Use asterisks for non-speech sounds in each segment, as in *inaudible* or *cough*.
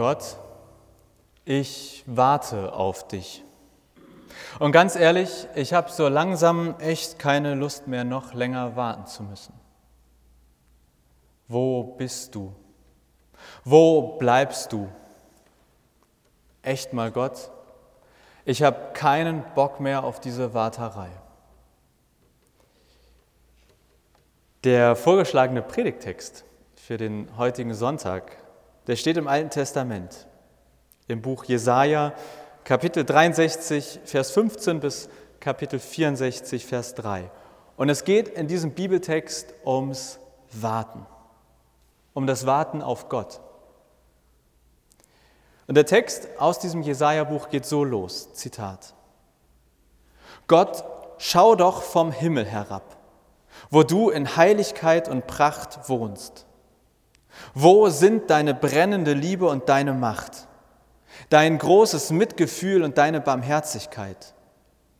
Gott, ich warte auf dich. Und ganz ehrlich, ich habe so langsam echt keine Lust mehr, noch länger warten zu müssen. Wo bist du? Wo bleibst du? Echt mal Gott, ich habe keinen Bock mehr auf diese Warterei. Der vorgeschlagene Predigtext für den heutigen Sonntag, der steht im Alten Testament, im Buch Jesaja, Kapitel 63, Vers 15 bis Kapitel 64, Vers 3. Und es geht in diesem Bibeltext ums Warten, um das Warten auf Gott. Und der Text aus diesem Jesaja-Buch geht so los: Zitat. Gott, schau doch vom Himmel herab, wo du in Heiligkeit und Pracht wohnst. Wo sind deine brennende Liebe und deine Macht, dein großes Mitgefühl und deine Barmherzigkeit?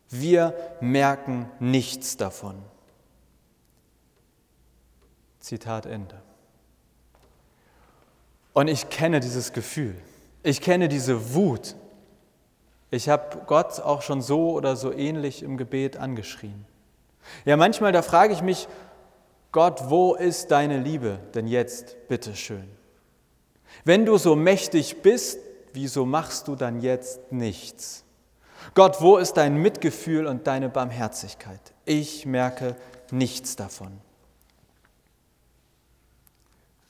Wir merken nichts davon. Zitat Ende. Und ich kenne dieses Gefühl. Ich kenne diese Wut. Ich habe Gott auch schon so oder so ähnlich im Gebet angeschrien. Ja, manchmal, da frage ich mich, Gott, wo ist deine Liebe denn jetzt, bitteschön? Wenn du so mächtig bist, wieso machst du dann jetzt nichts? Gott, wo ist dein Mitgefühl und deine Barmherzigkeit? Ich merke nichts davon.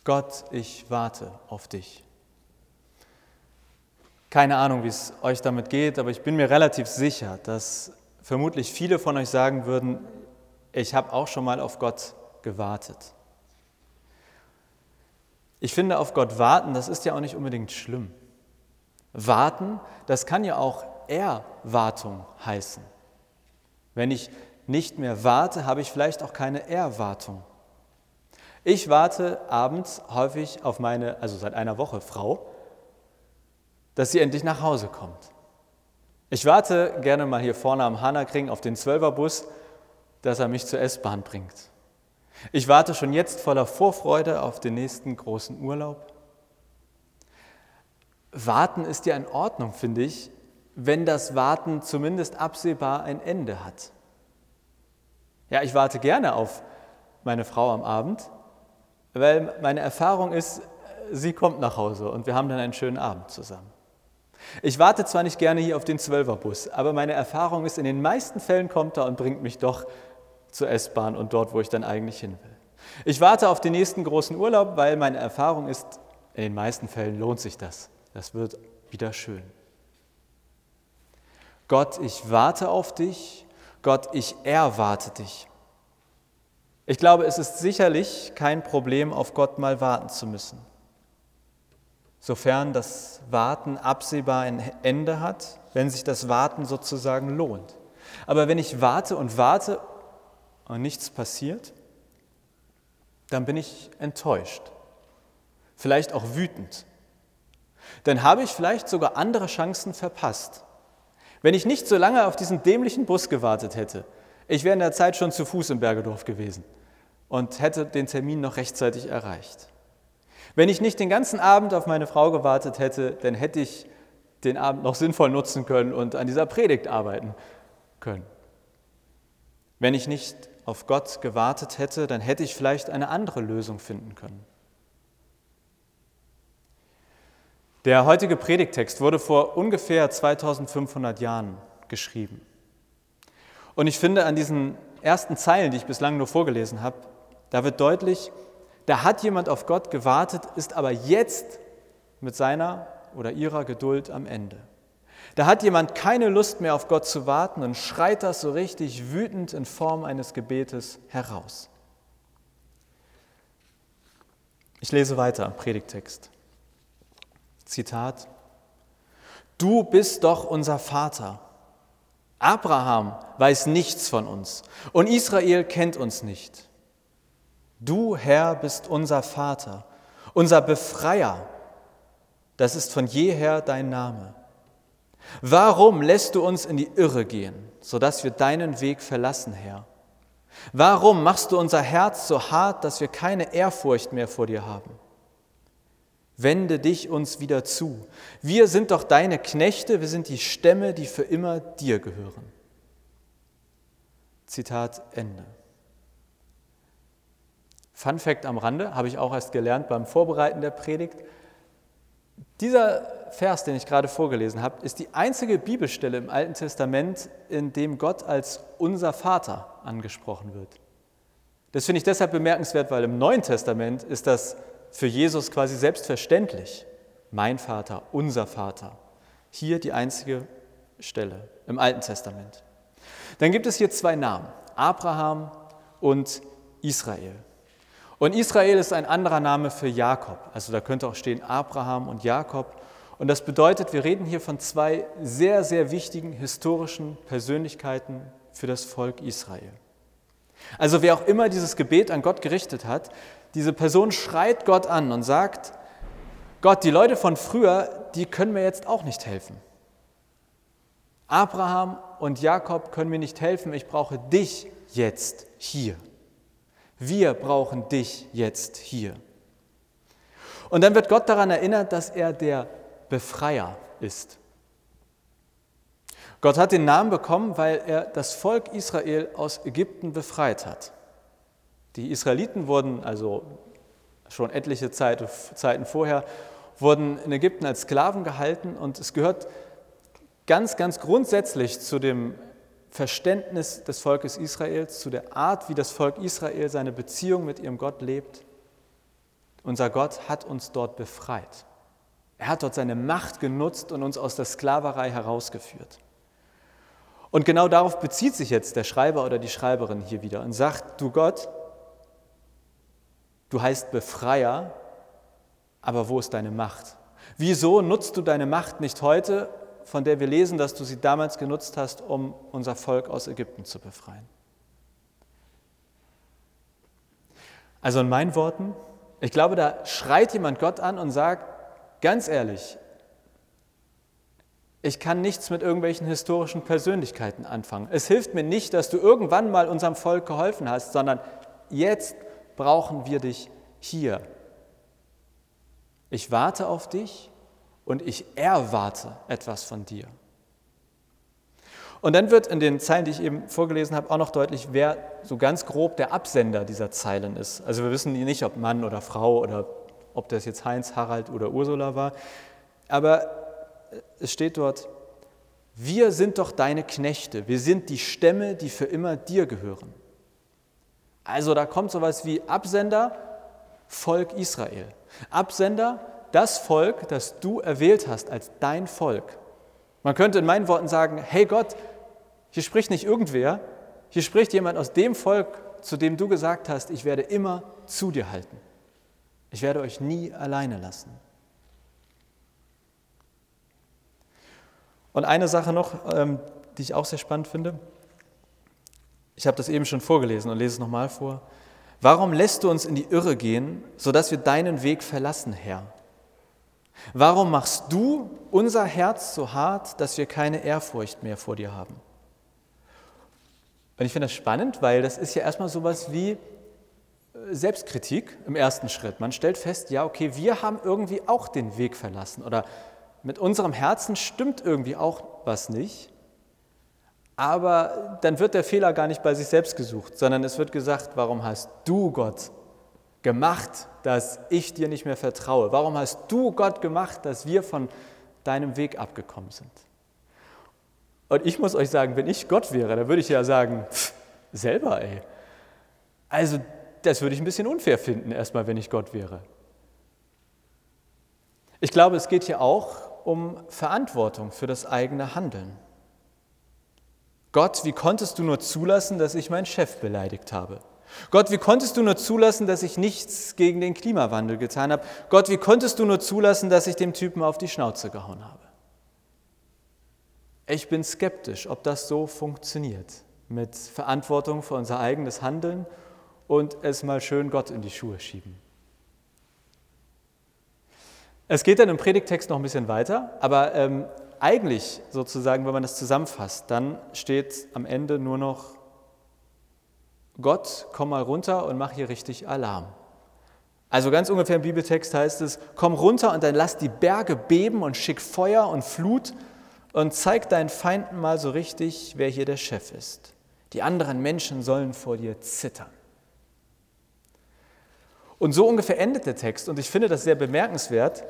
Gott, ich warte auf dich. Keine Ahnung, wie es euch damit geht, aber ich bin mir relativ sicher, dass vermutlich viele von euch sagen würden, ich habe auch schon mal auf Gott gewartet. Ich finde, auf Gott warten, das ist ja auch nicht unbedingt schlimm. Warten, das kann ja auch Erwartung heißen. Wenn ich nicht mehr warte, habe ich vielleicht auch keine Erwartung. Ich warte abends häufig auf meine, also seit einer Woche Frau, dass sie endlich nach Hause kommt. Ich warte gerne mal hier vorne am Hanakring auf den Zwölferbus, dass er mich zur S-Bahn bringt. Ich warte schon jetzt voller Vorfreude auf den nächsten großen Urlaub. Warten ist ja in Ordnung, finde ich, wenn das Warten zumindest absehbar ein Ende hat. Ja, ich warte gerne auf meine Frau am Abend, weil meine Erfahrung ist, sie kommt nach Hause und wir haben dann einen schönen Abend zusammen. Ich warte zwar nicht gerne hier auf den Zwölferbus, aber meine Erfahrung ist, in den meisten Fällen kommt er und bringt mich doch zur S-Bahn und dort, wo ich dann eigentlich hin will. Ich warte auf den nächsten großen Urlaub, weil meine Erfahrung ist, in den meisten Fällen lohnt sich das. Das wird wieder schön. Gott, ich warte auf dich. Gott, ich erwarte dich. Ich glaube, es ist sicherlich kein Problem, auf Gott mal warten zu müssen sofern das Warten absehbar ein Ende hat, wenn sich das Warten sozusagen lohnt. Aber wenn ich warte und warte und nichts passiert, dann bin ich enttäuscht, vielleicht auch wütend. Dann habe ich vielleicht sogar andere Chancen verpasst. Wenn ich nicht so lange auf diesen dämlichen Bus gewartet hätte, ich wäre in der Zeit schon zu Fuß im Bergedorf gewesen und hätte den Termin noch rechtzeitig erreicht. Wenn ich nicht den ganzen Abend auf meine Frau gewartet hätte, dann hätte ich den Abend noch sinnvoll nutzen können und an dieser Predigt arbeiten können. Wenn ich nicht auf Gott gewartet hätte, dann hätte ich vielleicht eine andere Lösung finden können. Der heutige Predigtext wurde vor ungefähr 2500 Jahren geschrieben. Und ich finde, an diesen ersten Zeilen, die ich bislang nur vorgelesen habe, da wird deutlich, da hat jemand auf Gott gewartet, ist aber jetzt mit seiner oder ihrer Geduld am Ende. Da hat jemand keine Lust mehr auf Gott zu warten und schreit das so richtig wütend in Form eines Gebetes heraus. Ich lese weiter am Predigtext. Zitat: Du bist doch unser Vater. Abraham weiß nichts von uns und Israel kennt uns nicht. Du, Herr, bist unser Vater, unser Befreier. Das ist von jeher dein Name. Warum lässt du uns in die Irre gehen, sodass wir deinen Weg verlassen, Herr? Warum machst du unser Herz so hart, dass wir keine Ehrfurcht mehr vor dir haben? Wende dich uns wieder zu. Wir sind doch deine Knechte, wir sind die Stämme, die für immer dir gehören. Zitat Ende. Fun Fact am Rande, habe ich auch erst gelernt beim Vorbereiten der Predigt. Dieser Vers, den ich gerade vorgelesen habe, ist die einzige Bibelstelle im Alten Testament, in dem Gott als unser Vater angesprochen wird. Das finde ich deshalb bemerkenswert, weil im Neuen Testament ist das für Jesus quasi selbstverständlich. Mein Vater, unser Vater. Hier die einzige Stelle im Alten Testament. Dann gibt es hier zwei Namen, Abraham und Israel. Und Israel ist ein anderer Name für Jakob. Also da könnte auch stehen Abraham und Jakob. Und das bedeutet, wir reden hier von zwei sehr, sehr wichtigen historischen Persönlichkeiten für das Volk Israel. Also wer auch immer dieses Gebet an Gott gerichtet hat, diese Person schreit Gott an und sagt, Gott, die Leute von früher, die können mir jetzt auch nicht helfen. Abraham und Jakob können mir nicht helfen, ich brauche dich jetzt hier. Wir brauchen dich jetzt hier. Und dann wird Gott daran erinnert, dass er der Befreier ist. Gott hat den Namen bekommen, weil er das Volk Israel aus Ägypten befreit hat. Die Israeliten wurden also schon etliche Zeit, Zeiten vorher, wurden in Ägypten als Sklaven gehalten und es gehört ganz, ganz grundsätzlich zu dem Verständnis des Volkes Israels, zu der Art, wie das Volk Israel seine Beziehung mit ihrem Gott lebt. Unser Gott hat uns dort befreit. Er hat dort seine Macht genutzt und uns aus der Sklaverei herausgeführt. Und genau darauf bezieht sich jetzt der Schreiber oder die Schreiberin hier wieder und sagt, du Gott, du heißt Befreier, aber wo ist deine Macht? Wieso nutzt du deine Macht nicht heute, von der wir lesen, dass du sie damals genutzt hast, um unser Volk aus Ägypten zu befreien. Also in meinen Worten, ich glaube, da schreit jemand Gott an und sagt, ganz ehrlich, ich kann nichts mit irgendwelchen historischen Persönlichkeiten anfangen. Es hilft mir nicht, dass du irgendwann mal unserem Volk geholfen hast, sondern jetzt brauchen wir dich hier. Ich warte auf dich und ich erwarte etwas von dir. Und dann wird in den Zeilen, die ich eben vorgelesen habe, auch noch deutlich, wer so ganz grob der Absender dieser Zeilen ist. Also wir wissen nicht, ob Mann oder Frau oder ob das jetzt Heinz, Harald oder Ursula war. Aber es steht dort, wir sind doch deine Knechte, wir sind die Stämme, die für immer dir gehören. Also da kommt sowas wie Absender, Volk Israel. Absender, das Volk, das du erwählt hast als dein Volk. Man könnte in meinen Worten sagen, hey Gott, hier spricht nicht irgendwer, hier spricht jemand aus dem Volk, zu dem du gesagt hast, ich werde immer zu dir halten. Ich werde euch nie alleine lassen. Und eine Sache noch, ähm, die ich auch sehr spannend finde. Ich habe das eben schon vorgelesen und lese es nochmal vor. Warum lässt du uns in die Irre gehen, sodass wir deinen Weg verlassen, Herr? Warum machst du unser Herz so hart, dass wir keine Ehrfurcht mehr vor dir haben? Und ich finde das spannend, weil das ist ja erstmal sowas wie äh, Selbstkritik im ersten Schritt. Man stellt fest, ja, okay, wir haben irgendwie auch den Weg verlassen oder mit unserem Herzen stimmt irgendwie auch was nicht. Aber dann wird der Fehler gar nicht bei sich selbst gesucht, sondern es wird gesagt, warum hast du Gott gemacht, dass ich dir nicht mehr vertraue? Warum hast du Gott gemacht, dass wir von deinem Weg abgekommen sind? Und ich muss euch sagen, wenn ich Gott wäre, dann würde ich ja sagen, pff, selber, ey. Also, das würde ich ein bisschen unfair finden, erstmal, wenn ich Gott wäre. Ich glaube, es geht hier auch um Verantwortung für das eigene Handeln. Gott, wie konntest du nur zulassen, dass ich meinen Chef beleidigt habe? Gott, wie konntest du nur zulassen, dass ich nichts gegen den Klimawandel getan habe? Gott, wie konntest du nur zulassen, dass ich dem Typen auf die Schnauze gehauen habe? Ich bin skeptisch, ob das so funktioniert, mit Verantwortung für unser eigenes Handeln und es mal schön Gott in die Schuhe schieben. Es geht dann im Predigtext noch ein bisschen weiter, aber ähm, eigentlich sozusagen, wenn man das zusammenfasst, dann steht am Ende nur noch Gott, komm mal runter und mach hier richtig Alarm. Also ganz ungefähr im Bibeltext heißt es, komm runter und dann lass die Berge beben und schick Feuer und Flut und zeig deinen Feinden mal so richtig, wer hier der Chef ist. Die anderen Menschen sollen vor dir zittern. Und so ungefähr endet der Text und ich finde das sehr bemerkenswert,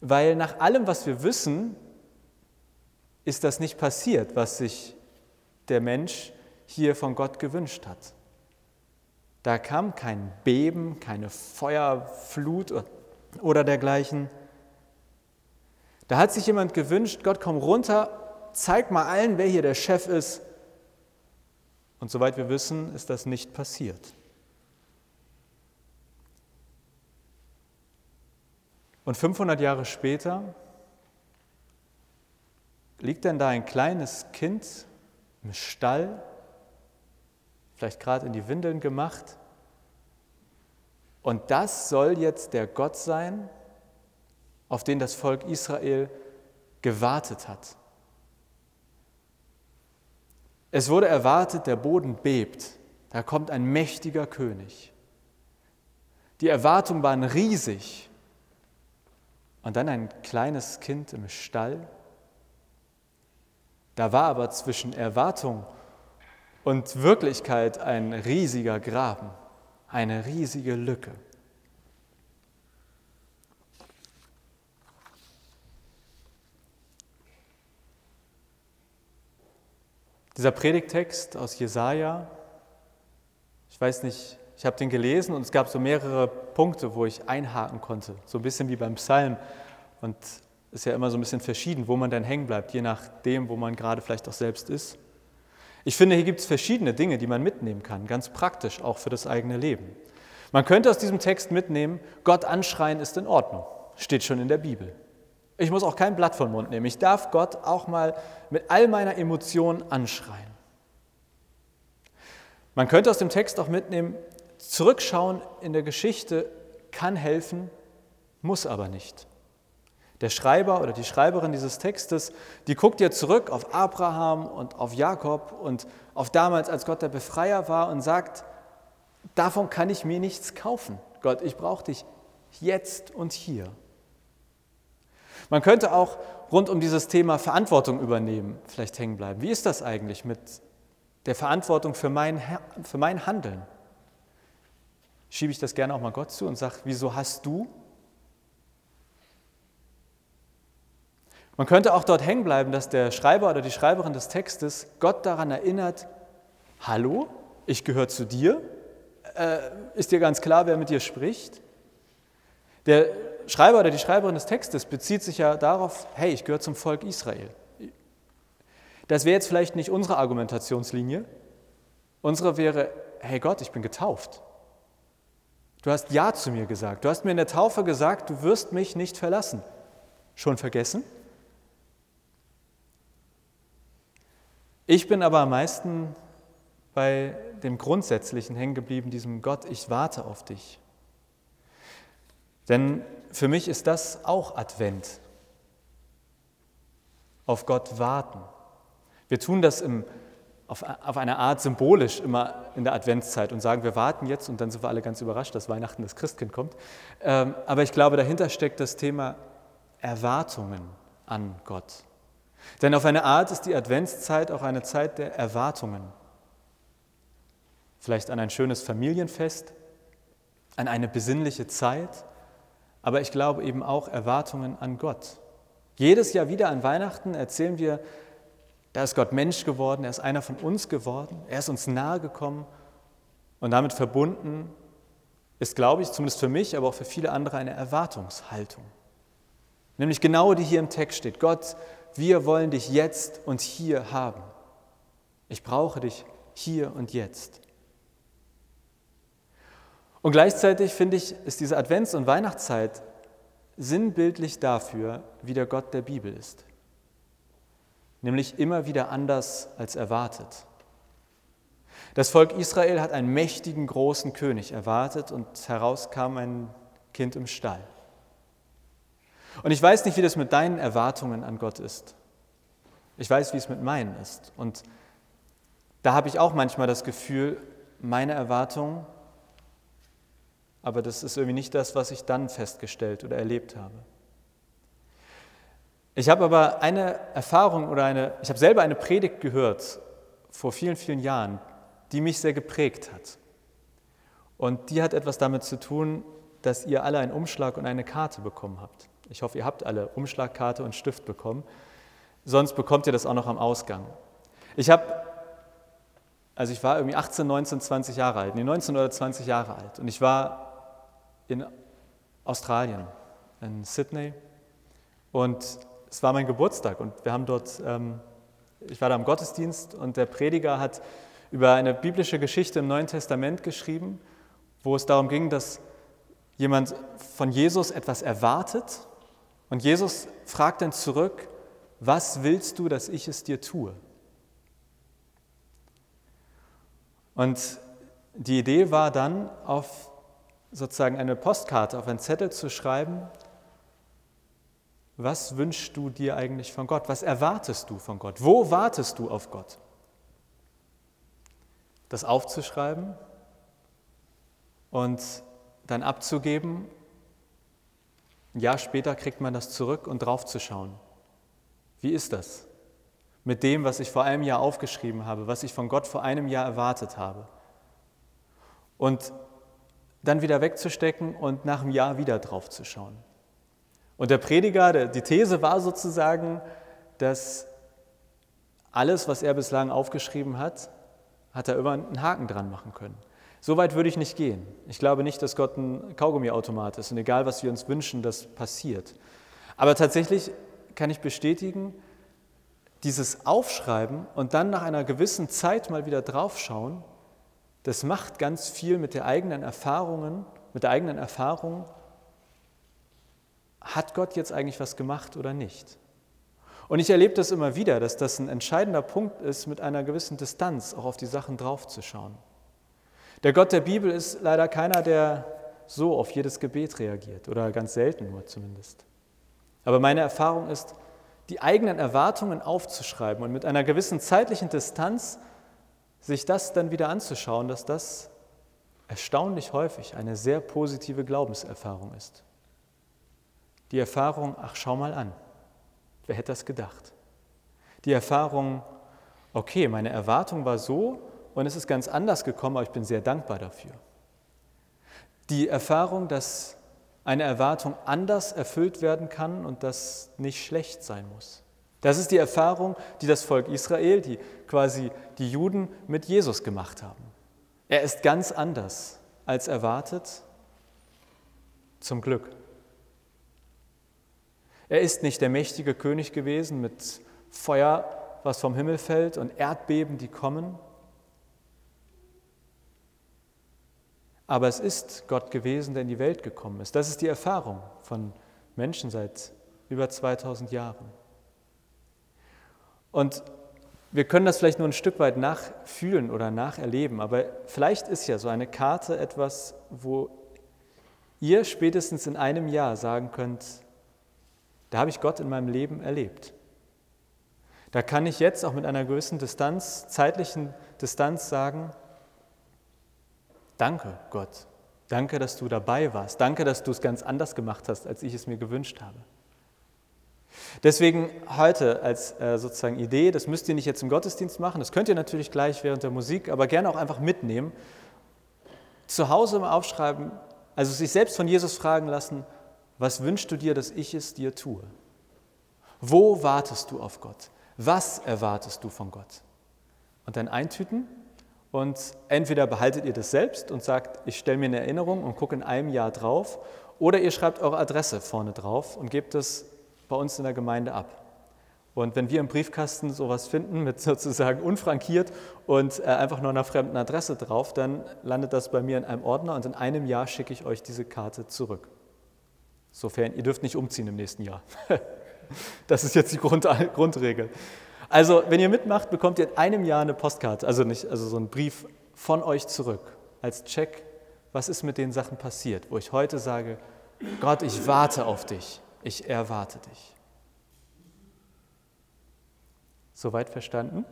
weil nach allem, was wir wissen, ist das nicht passiert, was sich der Mensch hier von Gott gewünscht hat. Da kam kein Beben, keine Feuerflut oder dergleichen. Da hat sich jemand gewünscht, Gott komm runter, zeig mal allen, wer hier der Chef ist. Und soweit wir wissen, ist das nicht passiert. Und 500 Jahre später liegt dann da ein kleines Kind im Stall vielleicht gerade in die Windeln gemacht. Und das soll jetzt der Gott sein, auf den das Volk Israel gewartet hat. Es wurde erwartet, der Boden bebt, da kommt ein mächtiger König. Die Erwartungen waren riesig. Und dann ein kleines Kind im Stall. Da war aber zwischen Erwartung und Wirklichkeit ein riesiger Graben, eine riesige Lücke. Dieser Predigtext aus Jesaja, ich weiß nicht, ich habe den gelesen und es gab so mehrere Punkte, wo ich einhaken konnte, so ein bisschen wie beim Psalm. Und es ist ja immer so ein bisschen verschieden, wo man dann hängen bleibt, je nachdem, wo man gerade vielleicht auch selbst ist. Ich finde, hier gibt es verschiedene Dinge, die man mitnehmen kann, ganz praktisch auch für das eigene Leben. Man könnte aus diesem Text mitnehmen, Gott anschreien ist in Ordnung, steht schon in der Bibel. Ich muss auch kein Blatt vom Mund nehmen. Ich darf Gott auch mal mit all meiner Emotionen anschreien. Man könnte aus dem Text auch mitnehmen, zurückschauen in der Geschichte kann helfen, muss aber nicht. Der Schreiber oder die Schreiberin dieses Textes, die guckt ja zurück auf Abraham und auf Jakob und auf damals, als Gott der Befreier war und sagt, davon kann ich mir nichts kaufen. Gott, ich brauche dich jetzt und hier. Man könnte auch rund um dieses Thema Verantwortung übernehmen, vielleicht hängen bleiben. Wie ist das eigentlich mit der Verantwortung für mein, für mein Handeln? Schiebe ich das gerne auch mal Gott zu und sage, wieso hast du Man könnte auch dort hängen bleiben, dass der Schreiber oder die Schreiberin des Textes Gott daran erinnert, hallo, ich gehöre zu dir. Äh, ist dir ganz klar, wer mit dir spricht? Der Schreiber oder die Schreiberin des Textes bezieht sich ja darauf, hey, ich gehöre zum Volk Israel. Das wäre jetzt vielleicht nicht unsere Argumentationslinie. Unsere wäre, hey Gott, ich bin getauft. Du hast Ja zu mir gesagt. Du hast mir in der Taufe gesagt, du wirst mich nicht verlassen. Schon vergessen? Ich bin aber am meisten bei dem Grundsätzlichen hängen geblieben, diesem Gott, ich warte auf dich. Denn für mich ist das auch Advent. Auf Gott warten. Wir tun das im, auf, auf eine Art symbolisch immer in der Adventszeit und sagen, wir warten jetzt und dann sind wir alle ganz überrascht, dass Weihnachten das Christkind kommt. Ähm, aber ich glaube, dahinter steckt das Thema Erwartungen an Gott. Denn auf eine Art ist die Adventszeit auch eine Zeit der Erwartungen. Vielleicht an ein schönes Familienfest, an eine besinnliche Zeit, aber ich glaube eben auch Erwartungen an Gott. Jedes Jahr wieder an Weihnachten erzählen wir, da ist Gott Mensch geworden, er ist einer von uns geworden, er ist uns nahe gekommen und damit verbunden ist, glaube ich, zumindest für mich, aber auch für viele andere eine Erwartungshaltung. Nämlich genau die hier im Text steht. Gott wir wollen dich jetzt und hier haben. Ich brauche dich hier und jetzt. Und gleichzeitig finde ich, ist diese Advents- und Weihnachtszeit sinnbildlich dafür, wie der Gott der Bibel ist. Nämlich immer wieder anders als erwartet. Das Volk Israel hat einen mächtigen, großen König erwartet und heraus kam ein Kind im Stall. Und ich weiß nicht, wie das mit deinen Erwartungen an Gott ist. Ich weiß, wie es mit meinen ist. Und da habe ich auch manchmal das Gefühl, meine Erwartungen Aber das ist irgendwie nicht das, was ich dann festgestellt oder erlebt habe. Ich habe aber eine Erfahrung oder eine, ich habe selber eine Predigt gehört vor vielen, vielen Jahren, die mich sehr geprägt hat. Und die hat etwas damit zu tun, dass ihr alle einen Umschlag und eine Karte bekommen habt. Ich hoffe, ihr habt alle Umschlagkarte und Stift bekommen. Sonst bekommt ihr das auch noch am Ausgang. Ich habe, also ich war irgendwie 18, 19, 20 Jahre alt, nee, 19 oder 20 Jahre alt. Und ich war in Australien, in Sydney. Und es war mein Geburtstag und wir haben dort, ähm, ich war da im Gottesdienst und der Prediger hat über eine biblische Geschichte im Neuen Testament geschrieben wo es darum ging, dass jemand von Jesus etwas erwartet und Jesus fragt dann zurück, was willst du, dass ich es dir tue? Und die Idee war dann, auf sozusagen eine Postkarte, auf einen Zettel zu schreiben, was wünschst du dir eigentlich von Gott? Was erwartest du von Gott? Wo wartest du auf Gott? Das aufzuschreiben und dann abzugeben. Ein Jahr später kriegt man das zurück und draufzuschauen. Wie ist das? Mit dem, was ich vor einem Jahr aufgeschrieben habe, was ich von Gott vor einem Jahr erwartet habe. Und dann wieder wegzustecken und nach einem Jahr wieder draufzuschauen. Und der Prediger, die These war sozusagen, dass alles, was er bislang aufgeschrieben hat, hat er immer einen Haken dran machen können. So weit würde ich nicht gehen. Ich glaube nicht, dass Gott ein Kaugummiautomat ist und egal, was wir uns wünschen, das passiert. Aber tatsächlich kann ich bestätigen, dieses Aufschreiben und dann nach einer gewissen Zeit mal wieder draufschauen, das macht ganz viel mit der eigenen Erfahrungen, mit der eigenen Erfahrung. Hat Gott jetzt eigentlich was gemacht oder nicht? Und ich erlebe das immer wieder, dass das ein entscheidender Punkt ist, mit einer gewissen Distanz auch auf die Sachen draufzuschauen. Der Gott der Bibel ist leider keiner, der so auf jedes Gebet reagiert oder ganz selten nur zumindest. Aber meine Erfahrung ist, die eigenen Erwartungen aufzuschreiben und mit einer gewissen zeitlichen Distanz sich das dann wieder anzuschauen, dass das erstaunlich häufig eine sehr positive Glaubenserfahrung ist. Die Erfahrung, ach schau mal an, wer hätte das gedacht? Die Erfahrung, okay, meine Erwartung war so, und es ist ganz anders gekommen, aber ich bin sehr dankbar dafür. Die Erfahrung, dass eine Erwartung anders erfüllt werden kann und das nicht schlecht sein muss. Das ist die Erfahrung, die das Volk Israel, die quasi die Juden mit Jesus gemacht haben. Er ist ganz anders als erwartet, zum Glück. Er ist nicht der mächtige König gewesen mit Feuer, was vom Himmel fällt und Erdbeben, die kommen. Aber es ist Gott gewesen, der in die Welt gekommen ist. Das ist die Erfahrung von Menschen seit über 2000 Jahren. Und wir können das vielleicht nur ein Stück weit nachfühlen oder nacherleben, aber vielleicht ist ja so eine Karte etwas, wo ihr spätestens in einem Jahr sagen könnt, da habe ich Gott in meinem Leben erlebt. Da kann ich jetzt auch mit einer gewissen Distanz, zeitlichen Distanz sagen, Danke, Gott. Danke, dass du dabei warst. Danke, dass du es ganz anders gemacht hast, als ich es mir gewünscht habe. Deswegen heute als äh, sozusagen Idee, das müsst ihr nicht jetzt im Gottesdienst machen, das könnt ihr natürlich gleich während der Musik, aber gerne auch einfach mitnehmen. Zu Hause im Aufschreiben, also sich selbst von Jesus fragen lassen, was wünschst du dir, dass ich es dir tue? Wo wartest du auf Gott? Was erwartest du von Gott? Und dann eintüten und entweder behaltet ihr das selbst und sagt, ich stelle mir eine Erinnerung und gucke in einem Jahr drauf, oder ihr schreibt eure Adresse vorne drauf und gebt es bei uns in der Gemeinde ab. Und wenn wir im Briefkasten sowas finden, mit *laughs* sozusagen unfrankiert und äh, einfach nur einer fremden Adresse drauf, dann landet das bei mir in einem Ordner und in einem Jahr schicke ich euch diese Karte zurück. Sofern, ihr dürft nicht umziehen im nächsten Jahr. *laughs* das ist jetzt die Grund, Grundregel. Also, wenn ihr mitmacht, bekommt ihr in einem Jahr eine Postkarte, also nicht, also so einen Brief von euch zurück als Check, was ist mit den Sachen passiert, wo ich heute sage, Gott, ich warte auf dich, ich erwarte dich. Soweit verstanden?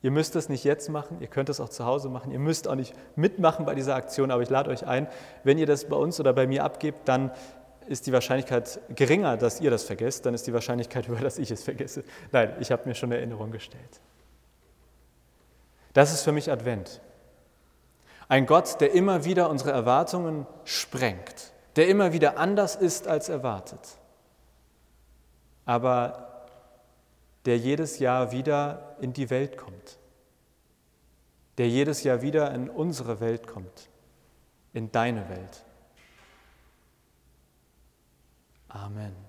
Ihr müsst es nicht jetzt machen, ihr könnt es auch zu Hause machen, ihr müsst auch nicht mitmachen bei dieser Aktion, aber ich lade euch ein, wenn ihr das bei uns oder bei mir abgebt, dann ist die Wahrscheinlichkeit geringer, dass ihr das vergesst, dann ist die Wahrscheinlichkeit höher, *laughs* dass ich es vergesse. Nein, ich habe mir schon eine Erinnerung gestellt. Das ist für mich Advent. Ein Gott, der immer wieder unsere Erwartungen sprengt, der immer wieder anders ist als erwartet, aber der jedes Jahr wieder in die Welt kommt, der jedes Jahr wieder in unsere Welt kommt, in deine Welt. Amen.